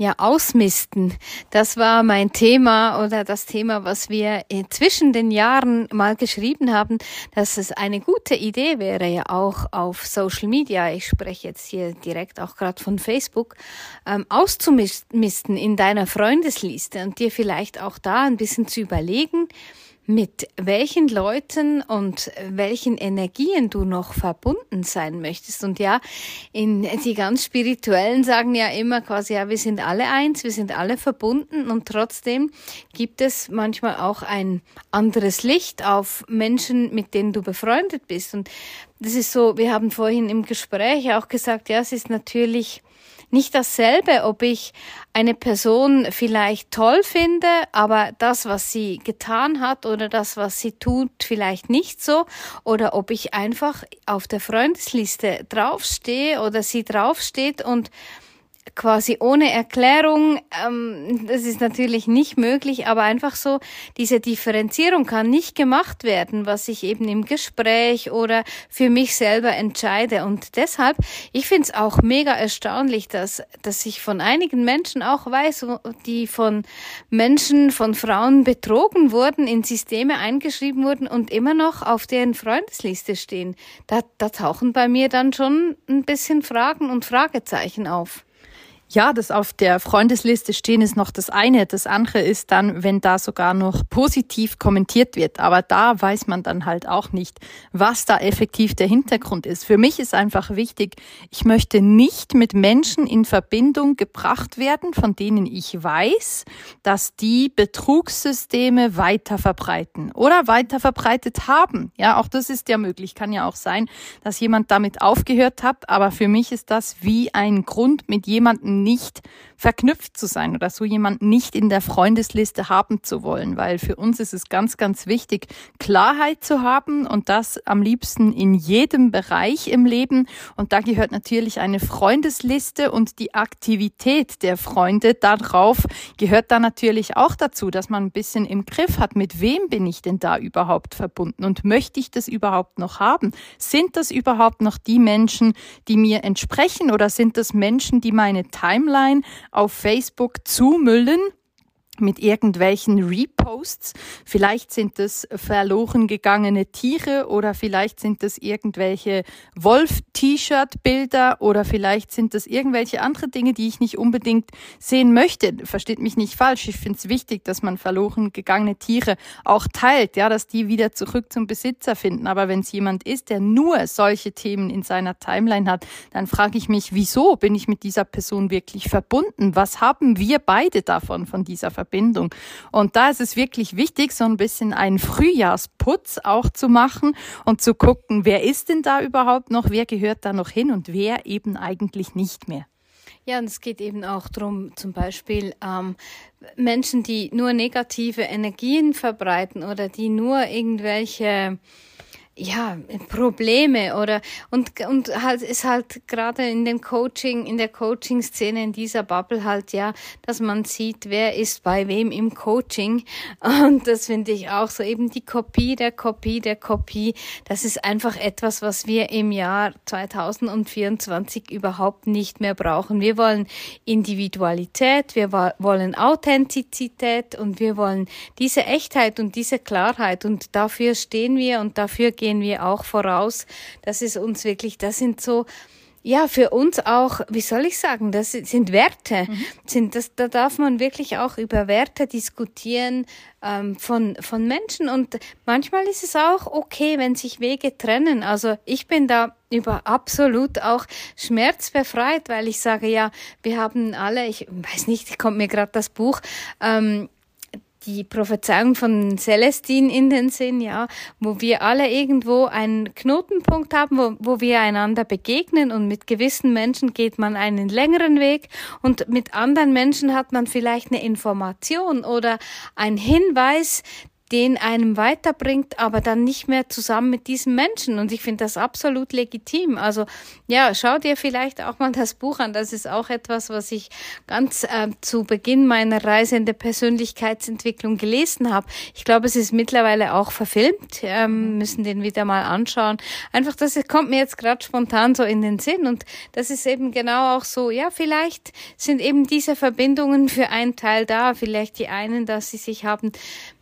Ja, ausmisten. Das war mein Thema oder das Thema, was wir zwischen den Jahren mal geschrieben haben, dass es eine gute Idee wäre, ja auch auf Social Media, ich spreche jetzt hier direkt auch gerade von Facebook, ähm, auszumisten in deiner Freundesliste und dir vielleicht auch da ein bisschen zu überlegen, mit welchen Leuten und welchen Energien du noch verbunden sein möchtest. Und ja, in die ganz spirituellen sagen ja immer quasi, ja, wir sind alle eins, wir sind alle verbunden und trotzdem gibt es manchmal auch ein anderes Licht auf Menschen, mit denen du befreundet bist. Und das ist so, wir haben vorhin im Gespräch auch gesagt, ja, es ist natürlich nicht dasselbe, ob ich eine Person vielleicht toll finde, aber das, was sie getan hat oder das, was sie tut, vielleicht nicht so, oder ob ich einfach auf der Freundesliste draufstehe oder sie draufsteht und quasi ohne Erklärung, ähm, das ist natürlich nicht möglich, aber einfach so, diese Differenzierung kann nicht gemacht werden, was ich eben im Gespräch oder für mich selber entscheide. Und deshalb, ich finde es auch mega erstaunlich, dass, dass ich von einigen Menschen auch weiß, die von Menschen, von Frauen betrogen wurden, in Systeme eingeschrieben wurden und immer noch auf deren Freundesliste stehen. Da, da tauchen bei mir dann schon ein bisschen Fragen und Fragezeichen auf. Ja, das auf der Freundesliste stehen ist noch das eine. Das andere ist dann, wenn da sogar noch positiv kommentiert wird. Aber da weiß man dann halt auch nicht, was da effektiv der Hintergrund ist. Für mich ist einfach wichtig, ich möchte nicht mit Menschen in Verbindung gebracht werden, von denen ich weiß, dass die Betrugssysteme weiter verbreiten oder weiter verbreitet haben. Ja, auch das ist ja möglich. Kann ja auch sein, dass jemand damit aufgehört hat. Aber für mich ist das wie ein Grund, mit jemandem nicht verknüpft zu sein oder so jemanden nicht in der Freundesliste haben zu wollen, weil für uns ist es ganz, ganz wichtig, Klarheit zu haben und das am liebsten in jedem Bereich im Leben. Und da gehört natürlich eine Freundesliste und die Aktivität der Freunde darauf gehört da natürlich auch dazu, dass man ein bisschen im Griff hat, mit wem bin ich denn da überhaupt verbunden und möchte ich das überhaupt noch haben? Sind das überhaupt noch die Menschen, die mir entsprechen oder sind das Menschen, die meine Timeline auf Facebook zumüllen mit irgendwelchen Reposts. Vielleicht sind es verloren gegangene Tiere oder vielleicht sind es irgendwelche Wolf-T-Shirt-Bilder oder vielleicht sind es irgendwelche andere Dinge, die ich nicht unbedingt sehen möchte. Versteht mich nicht falsch. Ich finde es wichtig, dass man verloren gegangene Tiere auch teilt, ja, dass die wieder zurück zum Besitzer finden. Aber wenn es jemand ist, der nur solche Themen in seiner Timeline hat, dann frage ich mich, wieso bin ich mit dieser Person wirklich verbunden? Was haben wir beide davon, von dieser Verbindung? Verbindung. Und da ist es wirklich wichtig, so ein bisschen einen Frühjahrsputz auch zu machen und zu gucken, wer ist denn da überhaupt noch, wer gehört da noch hin und wer eben eigentlich nicht mehr. Ja, und es geht eben auch darum, zum Beispiel ähm, Menschen, die nur negative Energien verbreiten oder die nur irgendwelche ja, Probleme oder und und halt ist halt gerade in dem Coaching, in der Coaching Szene in dieser Bubble halt ja, dass man sieht, wer ist bei wem im Coaching. Und das finde ich auch so. Eben die Kopie der Kopie der Kopie, das ist einfach etwas, was wir im Jahr 2024 überhaupt nicht mehr brauchen. Wir wollen Individualität, wir wollen Authentizität und wir wollen diese Echtheit und diese Klarheit. Und dafür stehen wir und dafür gehen gehen wir auch voraus. Das ist uns wirklich, das sind so, ja, für uns auch, wie soll ich sagen, das sind Werte. Mhm. Sind, das, da darf man wirklich auch über Werte diskutieren ähm, von, von Menschen. Und manchmal ist es auch okay, wenn sich Wege trennen. Also ich bin da über absolut auch schmerzbefreit, weil ich sage, ja, wir haben alle, ich weiß nicht, kommt mir gerade das Buch, ähm, die Prophezeiung von Celestin in den Sinn, ja, wo wir alle irgendwo einen Knotenpunkt haben, wo, wo wir einander begegnen und mit gewissen Menschen geht man einen längeren Weg und mit anderen Menschen hat man vielleicht eine Information oder ein Hinweis, den einem weiterbringt, aber dann nicht mehr zusammen mit diesem Menschen. Und ich finde das absolut legitim. Also ja, schau dir vielleicht auch mal das Buch an. Das ist auch etwas, was ich ganz äh, zu Beginn meiner Reise in der Persönlichkeitsentwicklung gelesen habe. Ich glaube, es ist mittlerweile auch verfilmt. Ähm, müssen den wieder mal anschauen. Einfach, das kommt mir jetzt gerade spontan so in den Sinn. Und das ist eben genau auch so, ja, vielleicht sind eben diese Verbindungen für einen Teil da. Vielleicht die einen, dass sie sich haben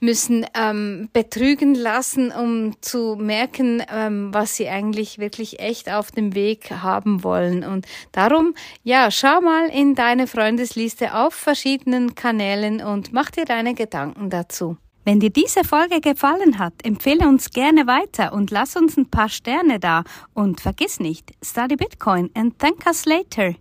müssen ähm, betrügen lassen, um zu merken, ähm, was sie eigentlich wirklich echt auf dem Weg haben wollen. Und darum, ja, schau mal in deine Freundesliste auf verschiedenen Kanälen und mach dir deine Gedanken dazu. Wenn dir diese Folge gefallen hat, empfehle uns gerne weiter und lass uns ein paar Sterne da. Und vergiss nicht, study Bitcoin and thank us later.